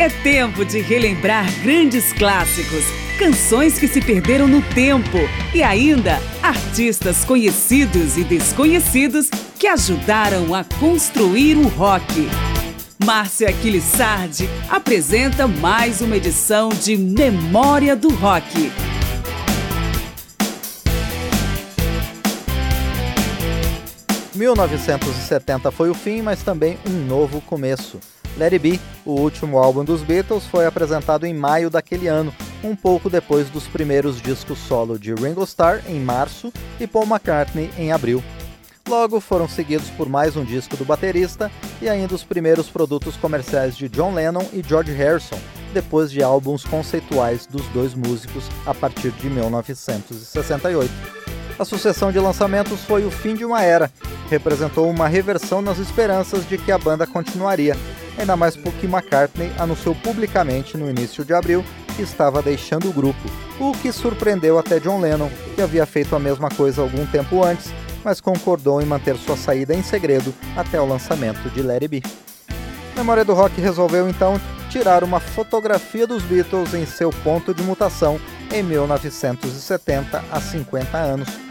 É tempo de relembrar grandes clássicos, canções que se perderam no tempo e ainda artistas conhecidos e desconhecidos que ajudaram a construir o rock. Márcia Aquilissardi apresenta mais uma edição de Memória do Rock. ...1970 foi o fim, mas também um novo começo. Let It Be, o último álbum dos Beatles, foi apresentado em maio daquele ano, um pouco depois dos primeiros discos solo de Ringo Starr em março e Paul McCartney em abril. Logo foram seguidos por mais um disco do baterista e ainda os primeiros produtos comerciais de John Lennon e George Harrison, depois de álbuns conceituais dos dois músicos a partir de 1968. A sucessão de lançamentos foi o fim de uma era, representou uma reversão nas esperanças de que a banda continuaria, ainda mais porque McCartney anunciou publicamente no início de abril que estava deixando o grupo, o que surpreendeu até John Lennon, que havia feito a mesma coisa algum tempo antes, mas concordou em manter sua saída em segredo até o lançamento de Let It Be. Memória do Rock resolveu então tirar uma fotografia dos Beatles em seu ponto de mutação em 1970, há 50 anos.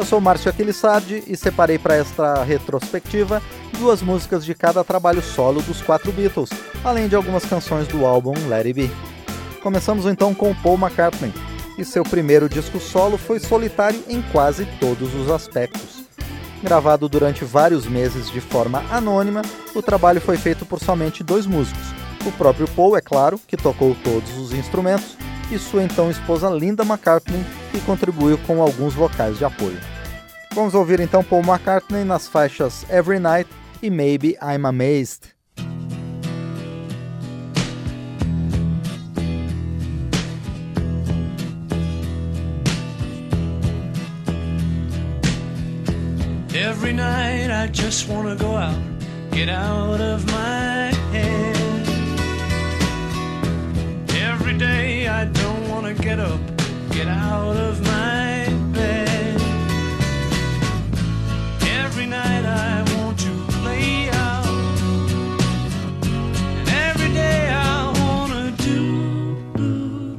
Eu sou Márcio Aquilissardi e separei para esta retrospectiva duas músicas de cada trabalho solo dos quatro Beatles, além de algumas canções do álbum Let It Be. Começamos então com Paul McCartney, e seu primeiro disco solo foi solitário em quase todos os aspectos. Gravado durante vários meses de forma anônima, o trabalho foi feito por somente dois músicos. O próprio Paul, é claro, que tocou todos os instrumentos, e sua então esposa Linda McCartney, que contribuiu com alguns vocais de apoio. Vamos ouvir então Paul McCartney nas faixas Every Night e Maybe I'm Amazed. Every night I just wanna go out, get out of my head. Every day I don't wanna get up, get out of my bed. Every night I want to play out, and every day I wanna do.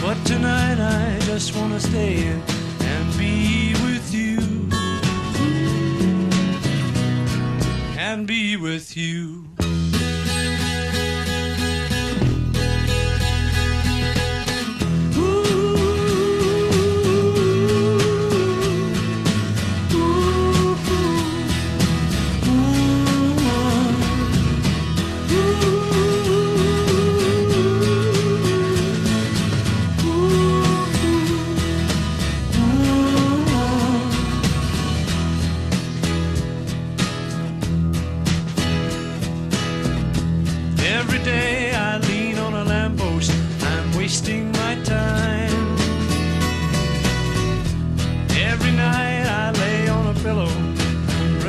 But tonight I just wanna stay in and be with you. And be with you.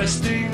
Resting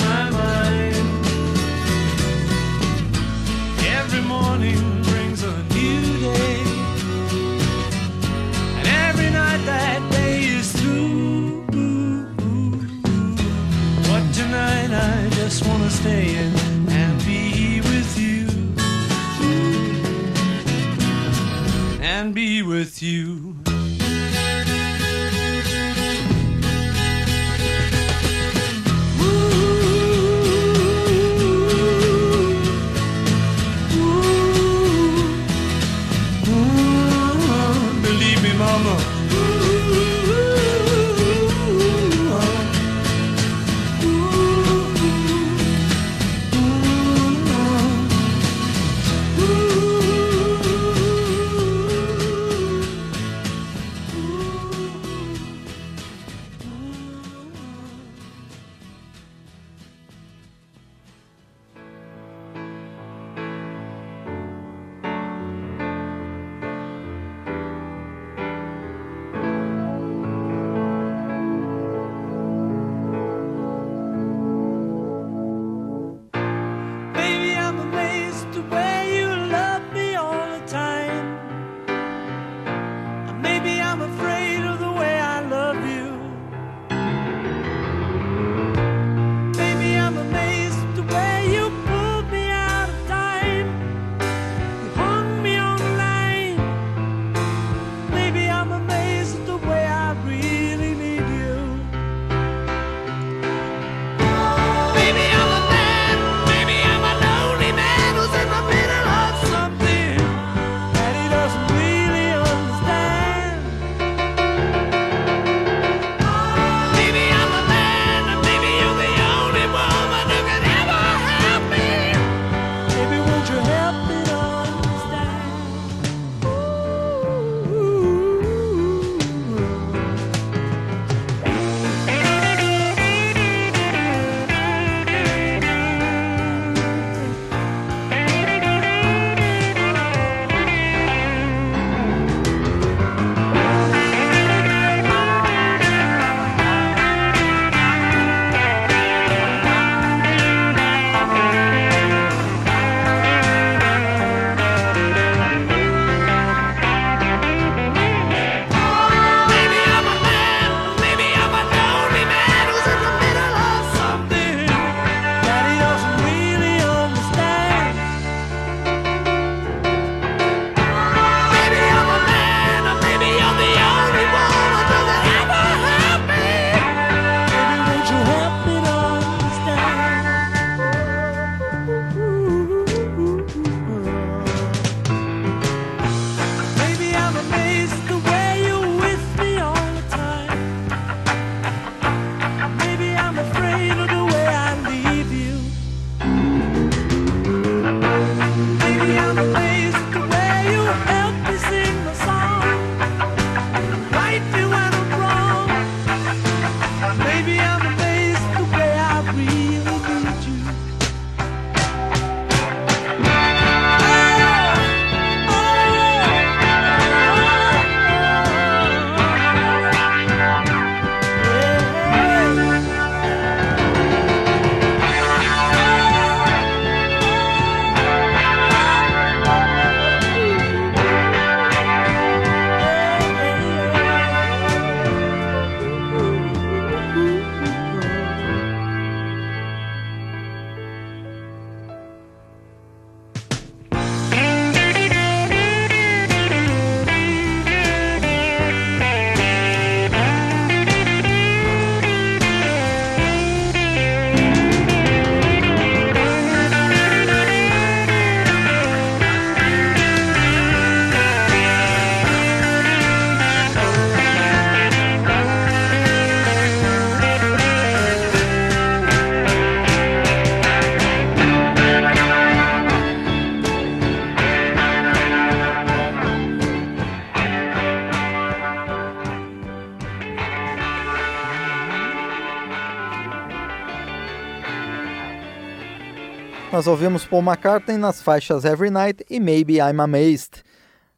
Nós ouvimos Paul McCartney nas faixas Every Night e Maybe I'm Amazed.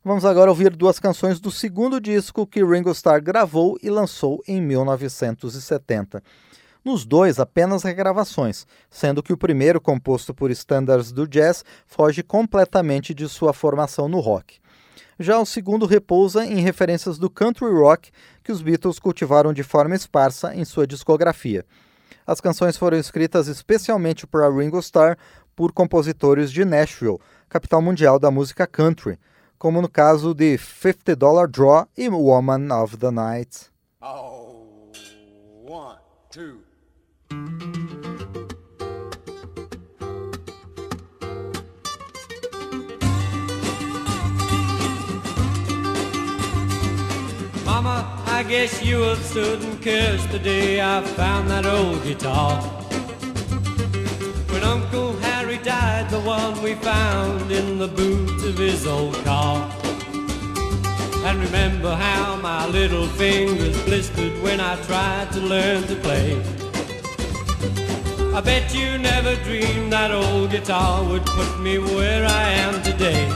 Vamos agora ouvir duas canções do segundo disco que Ringo Starr gravou e lançou em 1970. Nos dois, apenas regravações, sendo que o primeiro, composto por standards do jazz, foge completamente de sua formação no rock. Já o segundo repousa em referências do country rock que os Beatles cultivaram de forma esparsa em sua discografia. As canções foram escritas especialmente para Ringo Starr por compositores de Nashville, capital mundial da música country, como no caso de Fifty Dollar Draw e Woman of the Night. Oh, one, two. Mama, I guess you have stood and cursed the day I found that old guitar. When Uncle Harry died, the one we found in the boot of his old car. And remember how my little fingers blistered when I tried to learn to play. I bet you never dreamed that old guitar would put me where I am today.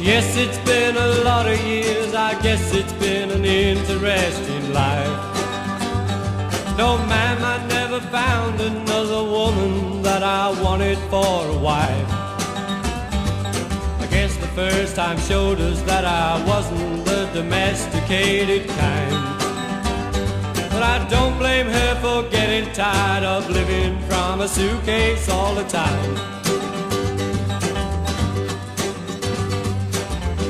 Yes, it's been a lot of years, I guess it's been an interesting life. No, ma'am, I never found another woman that I wanted for a wife. I guess the first time showed us that I wasn't the domesticated kind. But I don't blame her for getting tired of living from a suitcase all the time.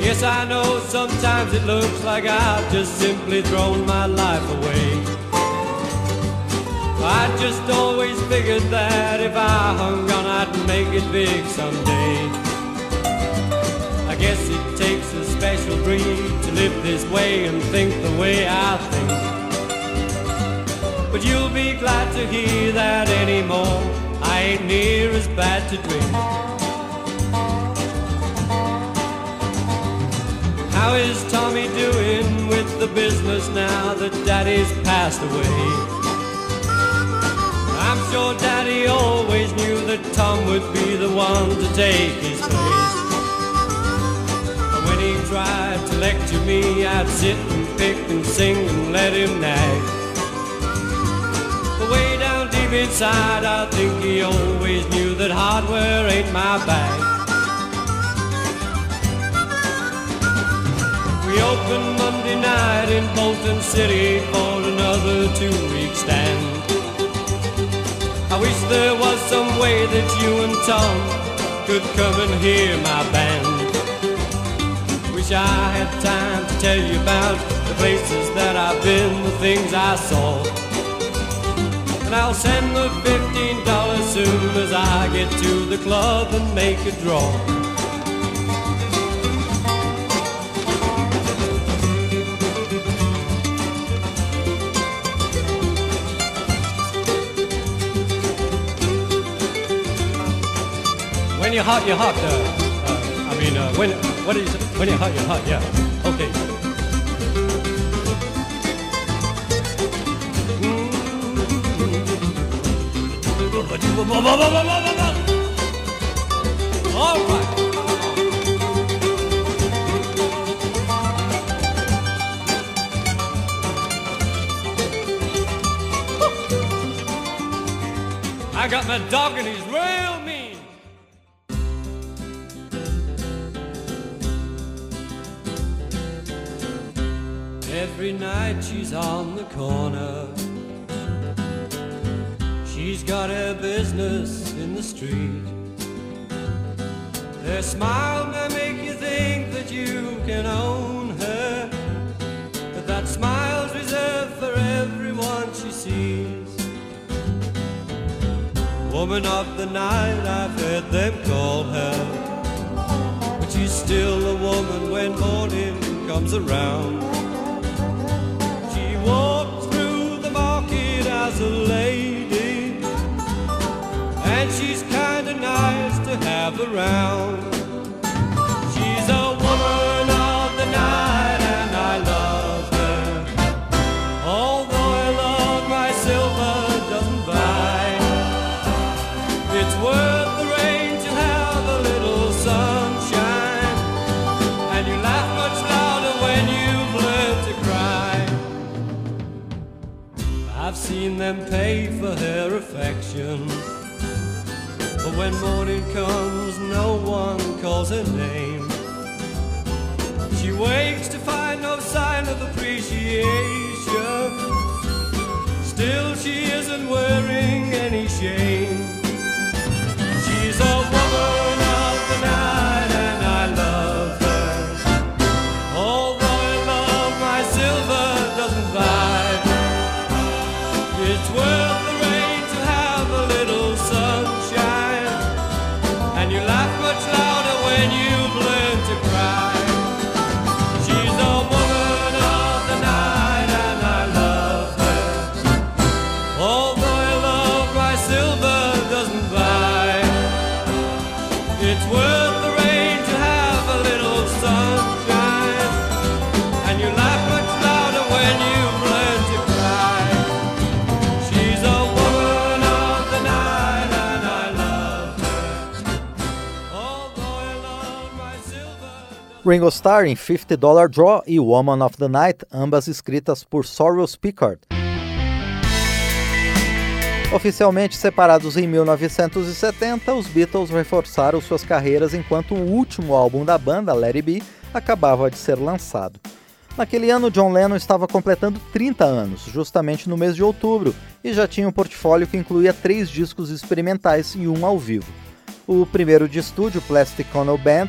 Yes, I know sometimes it looks like I've just simply thrown my life away. I just always figured that if I hung on, I'd make it big someday. I guess it takes a special breed to live this way and think the way I think. But you'll be glad to hear that anymore. I ain't near as bad to drink. How is Tommy doing with the business now that Daddy's passed away? I'm Daddy always knew that Tom would be the one to take his place. And when he tried to lecture me, I'd sit and pick and sing and let him nag. But way down deep inside, I think he always knew that hardware ain't my bag. We opened Monday night in Bolton City for another two-week stand. I wish there was some way that you and Tom could come and hear my band. Wish I had time to tell you about the places that I've been, the things I saw. And I'll send the fifteen dollars soon as I get to the club and make a draw. You're hot, you're hot. Uh, uh, I mean, uh, when what is it? When you're hot, you're hot. Yeah. Okay. All right. I got my dog and he's she's on the corner. She's got her business in the street. Her smile may make you think that you can own her, but that smile's reserved for everyone she sees. Woman of the night, I've heard them call her, but she's still a woman when morning comes around. gather round. She's a woman of the night and I love her. Although I love my silver doesn't buy, it's worth the rain to have a little sunshine. And you laugh much louder when you've learned to cry. I've seen them pay for her affection. But when morning comes, no one calls her name. She wakes to find no sign of appreciation. Still, she isn't wearing any shame. She's a woman Ringo Starr em 50 Dollar Draw e Woman of the Night, ambas escritas por Sorrel Pickard. Oficialmente separados em 1970, os Beatles reforçaram suas carreiras enquanto o último álbum da banda, Let It Be, acabava de ser lançado. Naquele ano, John Lennon estava completando 30 anos, justamente no mês de outubro, e já tinha um portfólio que incluía três discos experimentais e um ao vivo. O primeiro de estúdio, Plastic Ono Band,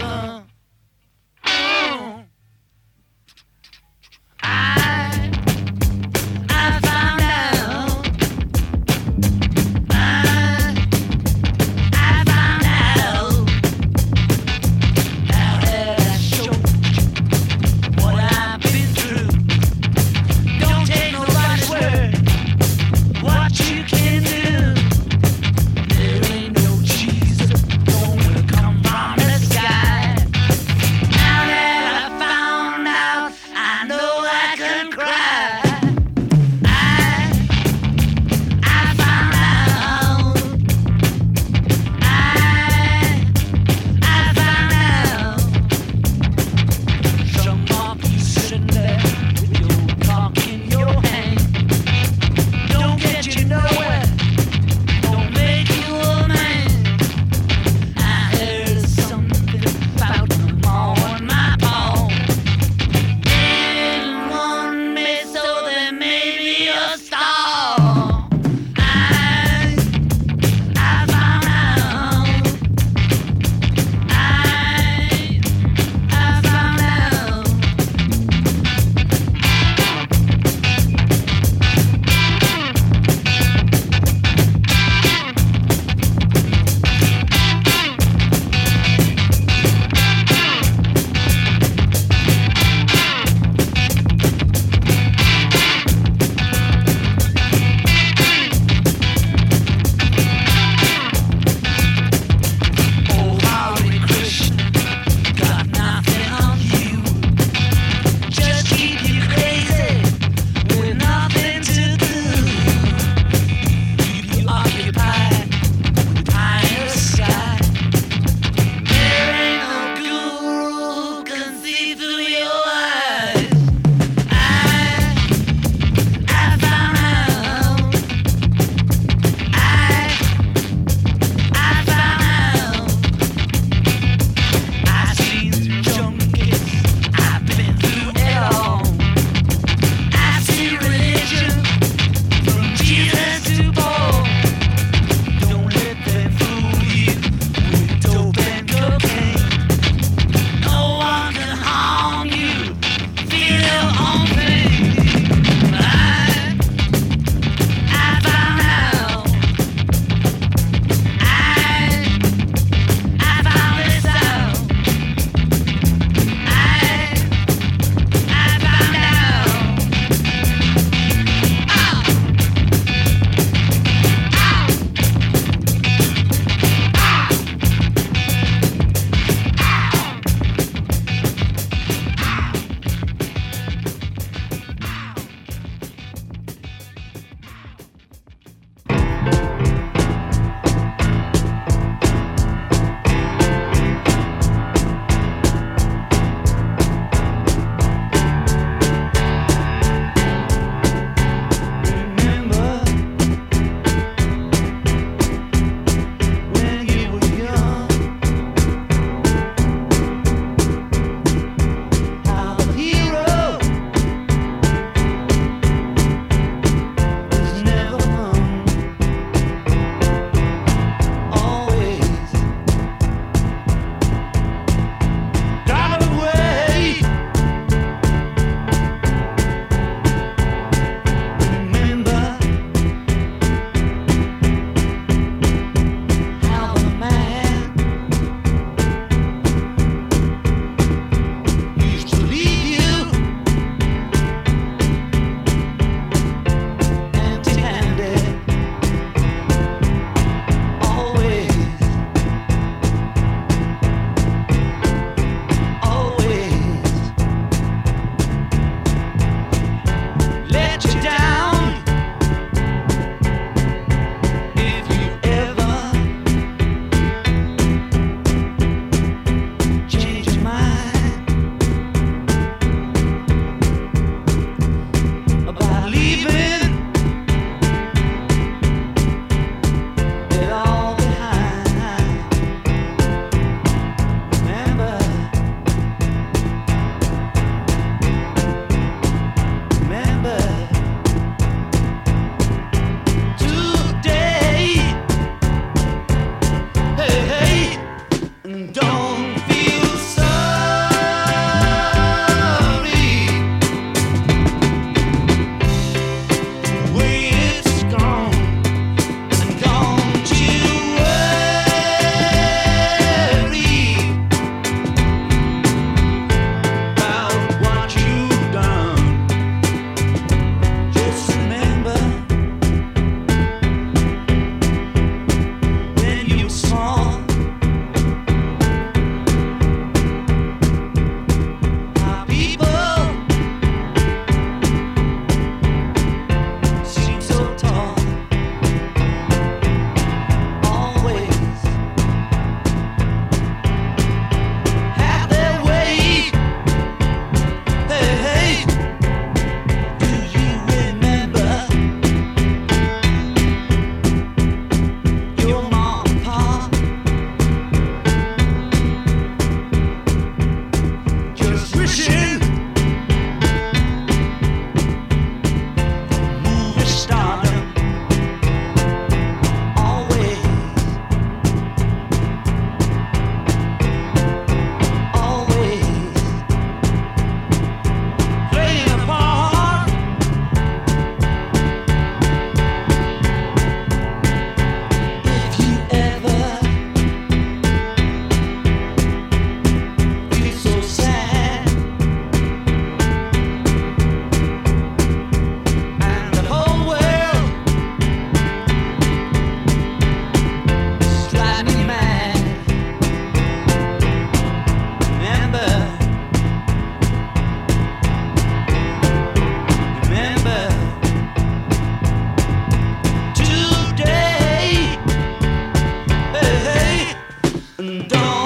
Don't.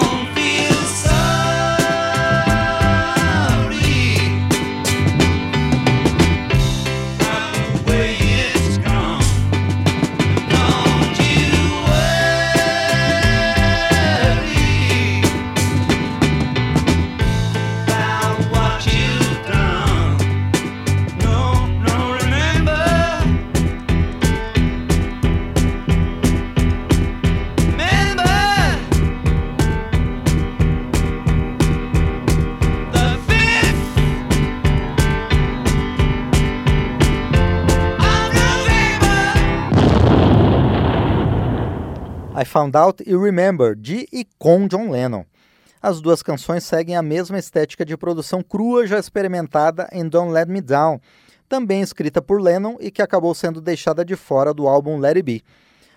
Found Out e Remember, de e com John Lennon. As duas canções seguem a mesma estética de produção crua já experimentada em Don't Let Me Down, também escrita por Lennon e que acabou sendo deixada de fora do álbum Let It Be.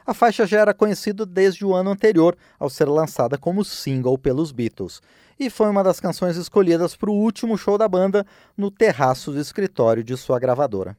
A faixa já era conhecida desde o ano anterior, ao ser lançada como single pelos Beatles, e foi uma das canções escolhidas para o último show da banda no terraço do escritório de sua gravadora.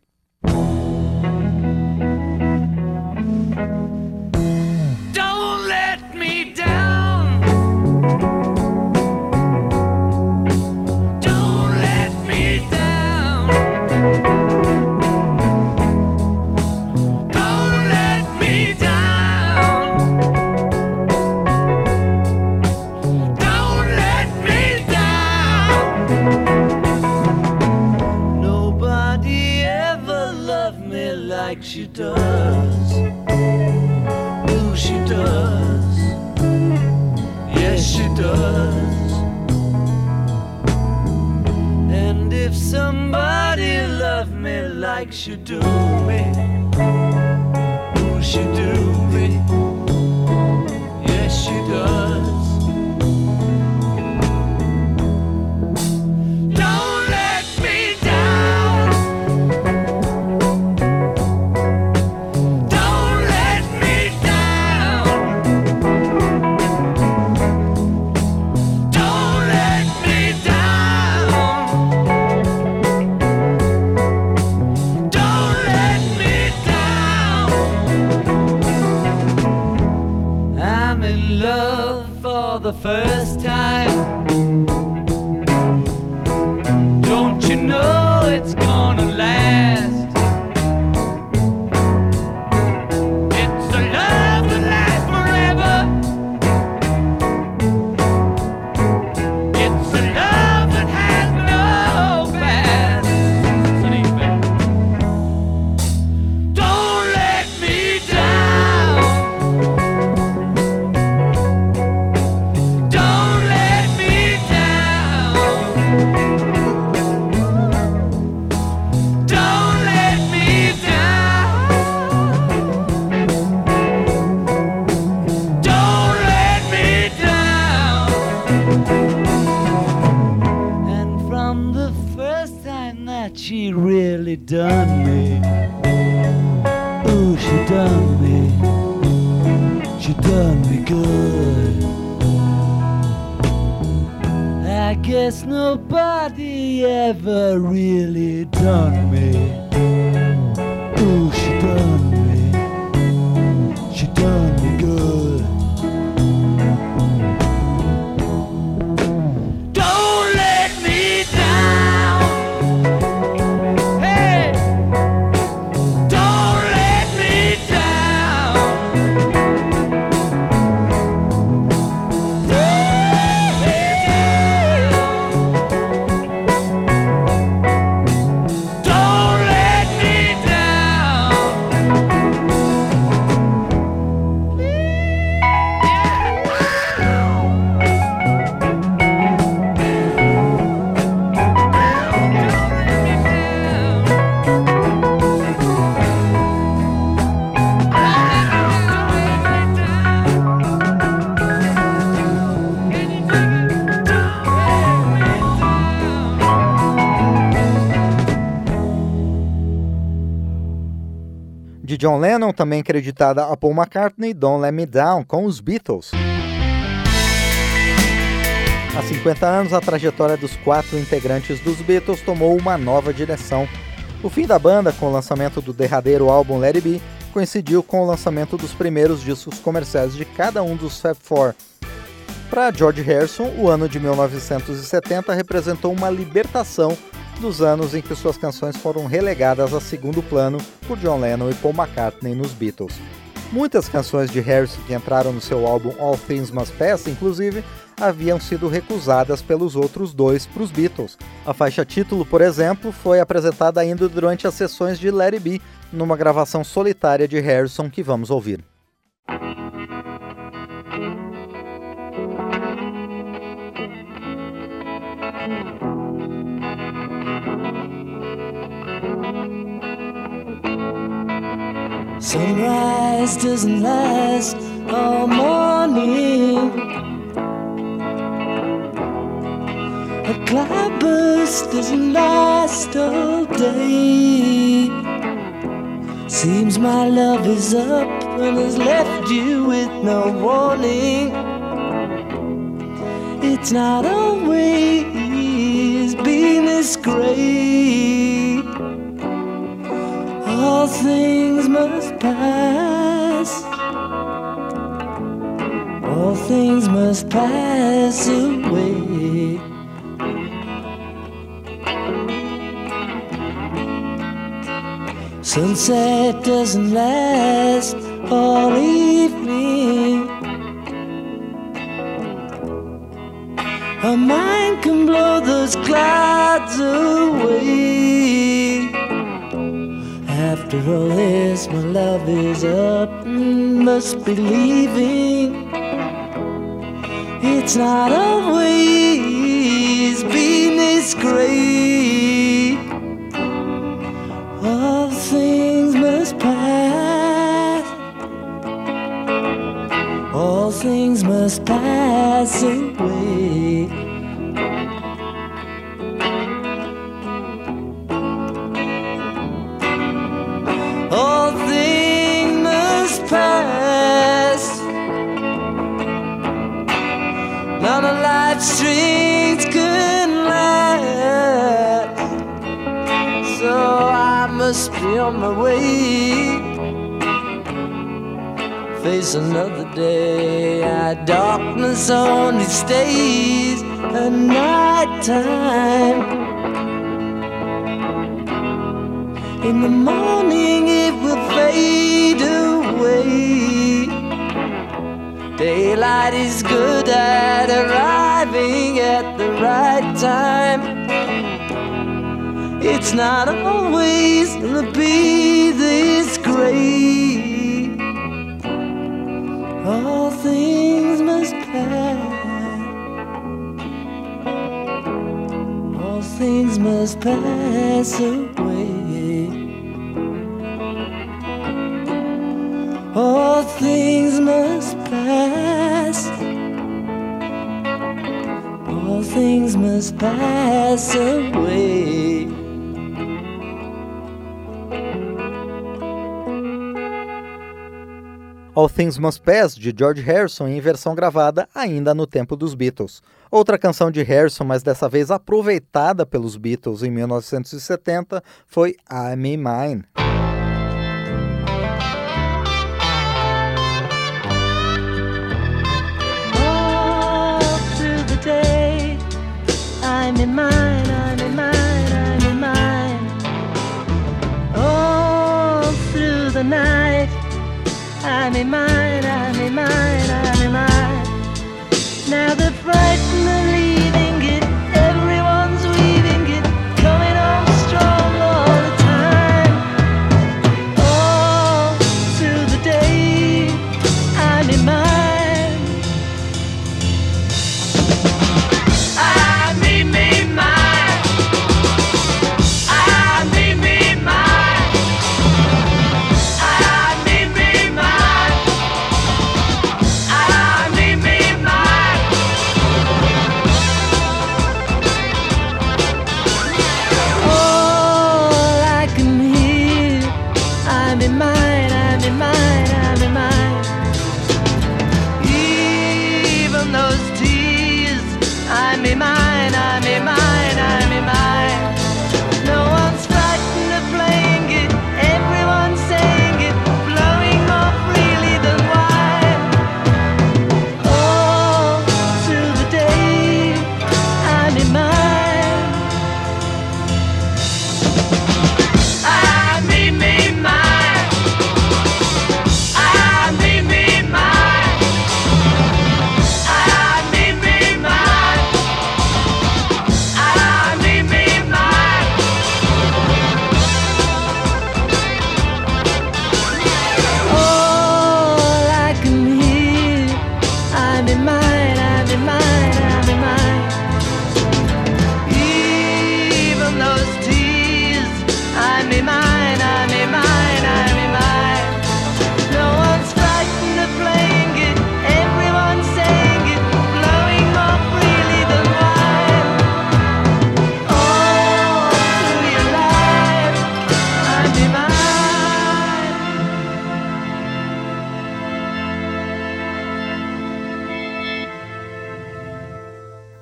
Should do me. Who should do done me good. I guess nobody ever really done me. John Lennon, também creditada a Paul McCartney, Don't Let Me Down, com os Beatles. Há 50 anos, a trajetória dos quatro integrantes dos Beatles tomou uma nova direção. O fim da banda, com o lançamento do derradeiro álbum Let It Be, coincidiu com o lançamento dos primeiros discos comerciais de cada um dos Fab Four. Para George Harrison, o ano de 1970 representou uma libertação dos anos em que suas canções foram relegadas a segundo plano por John Lennon e Paul McCartney nos Beatles. Muitas canções de Harrison que entraram no seu álbum All Things Must Pass, inclusive, haviam sido recusadas pelos outros dois para os Beatles. A faixa título, por exemplo, foi apresentada ainda durante as sessões de It Be, numa gravação solitária de Harrison que vamos ouvir. Sunrise doesn't last all morning. A cloudburst doesn't last all day. Seems my love is up and has left you with no warning. It's not always been this great. All things must pass. All things must pass away. Sunset doesn't last all evening. A mind can blow those clouds away. After all this, my love is up must be leaving. It's not always been this great. All things must pass. All things must pass away. On my way. Face another day. Our darkness only stays at night time. In the morning it will fade away. Daylight is good at arriving at the right time. It's not always gonna be this great. All things must pass. All things must pass away. All things must pass. All things must pass away. All Things Must Pass, de George Harrison, em versão gravada ainda no tempo dos Beatles. Outra canção de Harrison, mas dessa vez aproveitada pelos Beatles em 1970, foi I'm in Mine. Mine, mine, mine. All through the night, I'm in mine, I'm in mine, I'm in mine. Now the frightened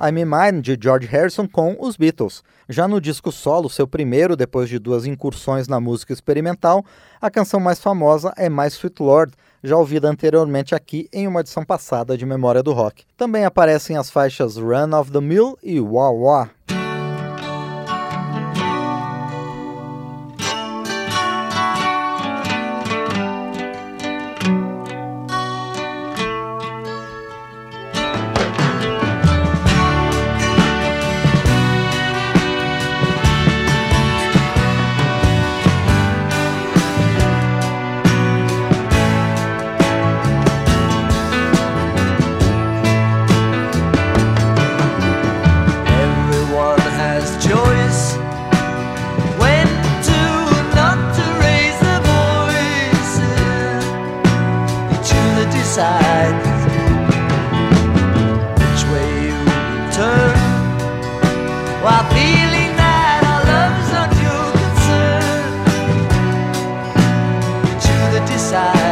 I'm Mine de George Harrison com os Beatles. Já no disco solo, seu primeiro depois de duas incursões na música experimental, a canção mais famosa é My Sweet Lord, já ouvida anteriormente aqui em uma edição passada de Memória do Rock. Também aparecem as faixas Run of the Mill e Wah Wah. side.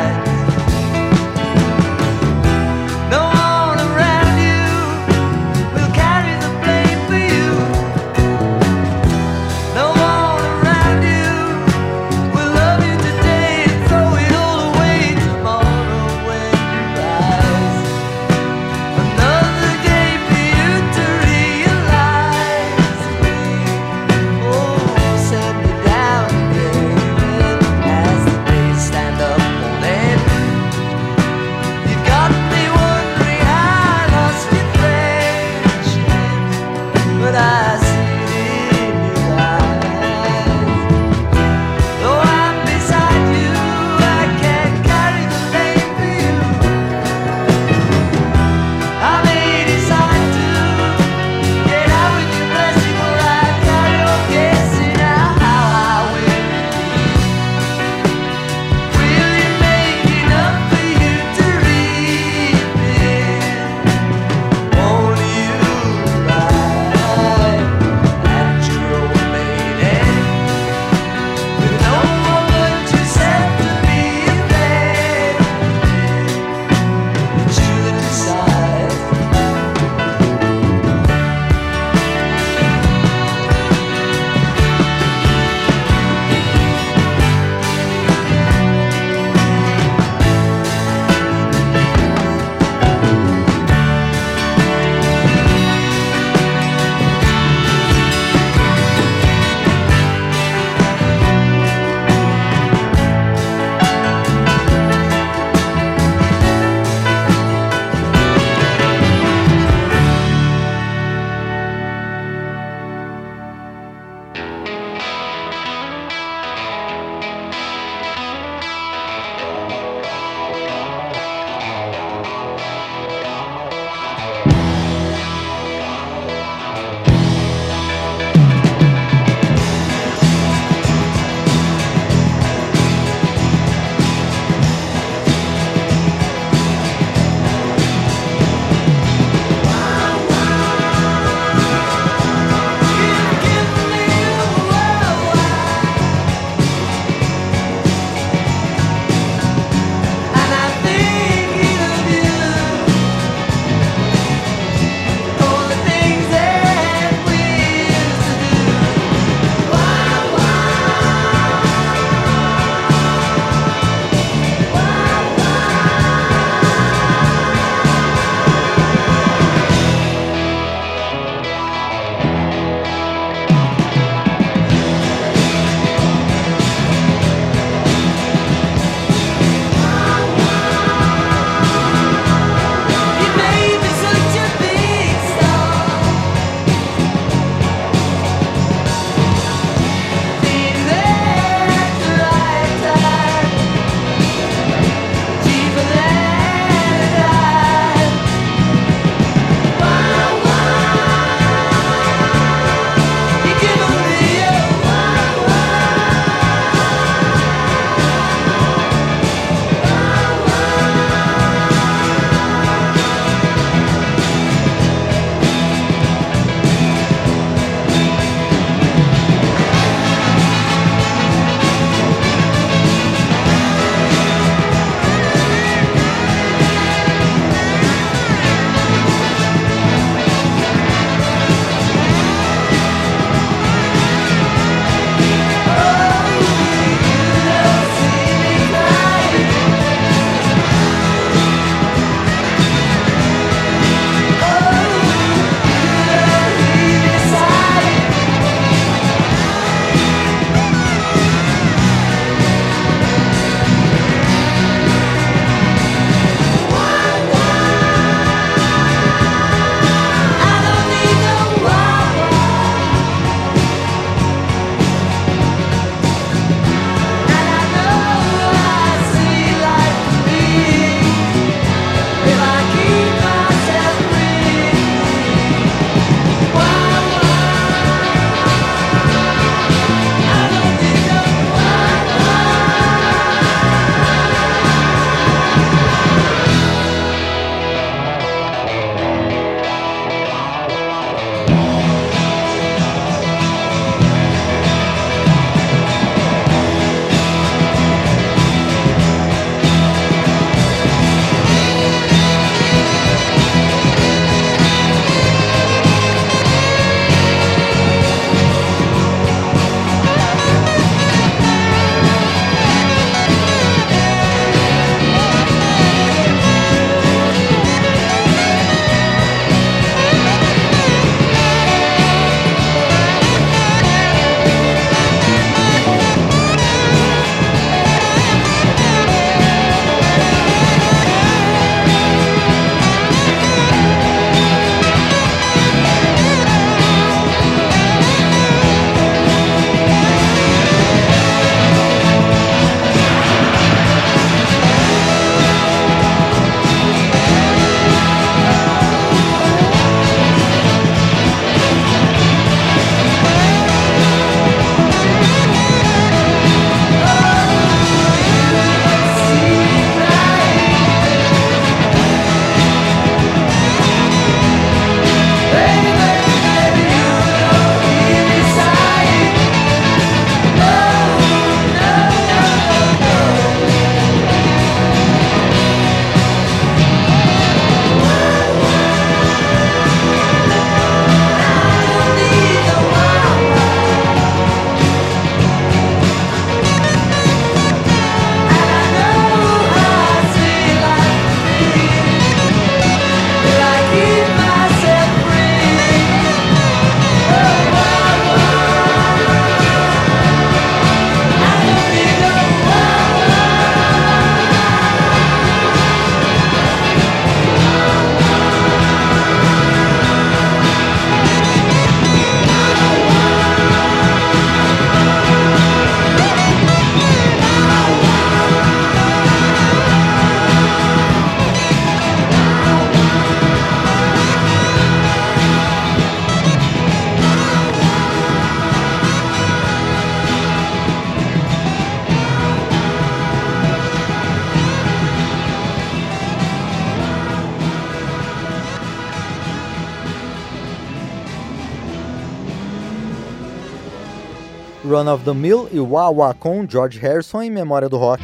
Run of the Mill e Wah com George Harrison em memória do rock.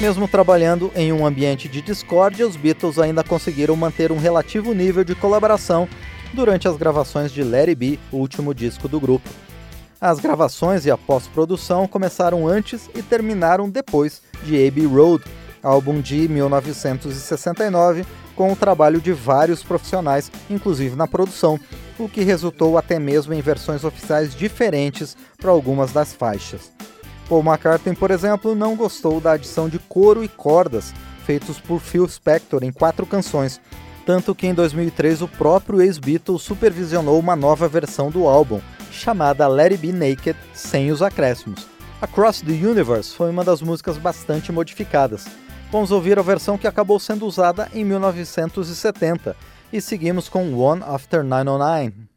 Mesmo trabalhando em um ambiente de discórdia, os Beatles ainda conseguiram manter um relativo nível de colaboração durante as gravações de Let It Be, o último disco do grupo. As gravações e a pós-produção começaram antes e terminaram depois de Abbey Road, álbum de 1969, com o trabalho de vários profissionais, inclusive na produção, o que resultou até mesmo em versões oficiais diferentes para algumas das faixas. Paul McCartney, por exemplo, não gostou da adição de coro e cordas feitos por Phil Spector em quatro canções, tanto que em 2003 o próprio ex-Beatle supervisionou uma nova versão do álbum, chamada Let It Be Naked, sem os acréscimos. Across the Universe foi uma das músicas bastante modificadas. Vamos ouvir a versão que acabou sendo usada em 1970 e seguimos com One After 909.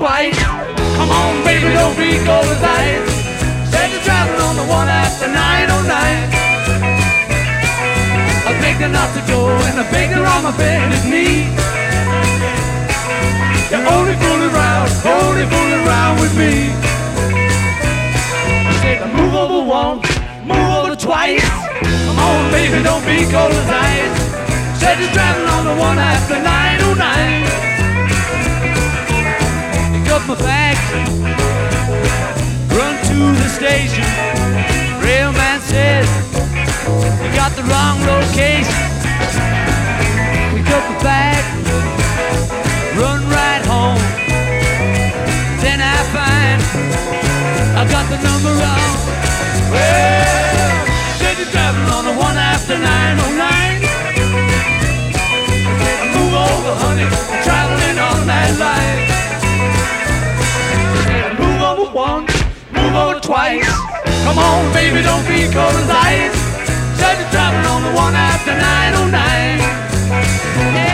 Twice. Come on, baby, don't be go tight. Said Steady traveling on the one after 909. I begged her not to go, and I begged her on my bended knee. You're only fooling around, only fooling around with me. Move over once, move over twice. Come on, baby, don't be cold as ice. Said you're driving on the one after 909. Pick up my bags, run to the station. Railman says you got the wrong location. Pick up my bag, I got the number wrong. Well, said you're driving on the one after 909. Move over, honey, I'm traveling on that line. Move over once, move over twice. Come on, baby, don't be cold as ice. Said you're driving on the one after 909. Yeah.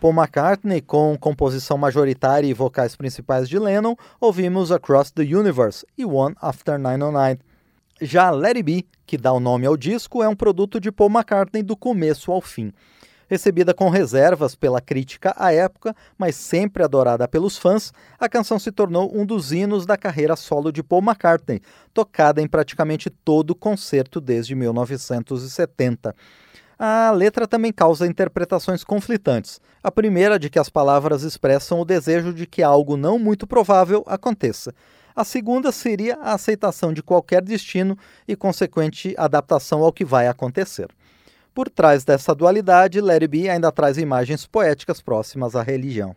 Paul McCartney, com composição majoritária e vocais principais de Lennon, ouvimos Across the Universe e One After 909. Já Let It Be, que dá o nome ao disco, é um produto de Paul McCartney do começo ao fim. Recebida com reservas pela crítica à época, mas sempre adorada pelos fãs, a canção se tornou um dos hinos da carreira solo de Paul McCartney, tocada em praticamente todo concerto desde 1970. A letra também causa interpretações conflitantes. A primeira de que as palavras expressam o desejo de que algo não muito provável aconteça. A segunda seria a aceitação de qualquer destino e consequente adaptação ao que vai acontecer. Por trás dessa dualidade, It Be ainda traz imagens poéticas próximas à religião.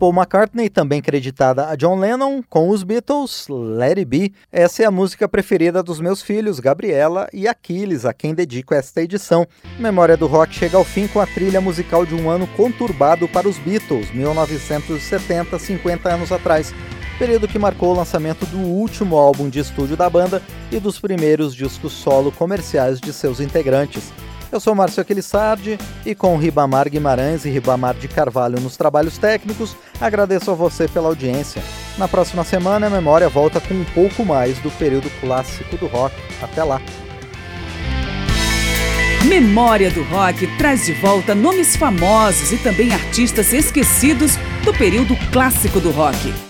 Paul McCartney, também creditada a John Lennon, com os Beatles, Let It Be. Essa é a música preferida dos meus filhos, Gabriela e Aquiles, a quem dedico esta edição. Memória do Rock chega ao fim com a trilha musical de um ano conturbado para os Beatles, 1970, 50 anos atrás. Período que marcou o lançamento do último álbum de estúdio da banda e dos primeiros discos solo comerciais de seus integrantes. Eu sou Márcio Aquilissardi e com Ribamar Guimarães e Ribamar de Carvalho nos trabalhos técnicos, agradeço a você pela audiência. Na próxima semana, a memória volta com um pouco mais do período clássico do rock. Até lá! Memória do Rock traz de volta nomes famosos e também artistas esquecidos do período clássico do rock.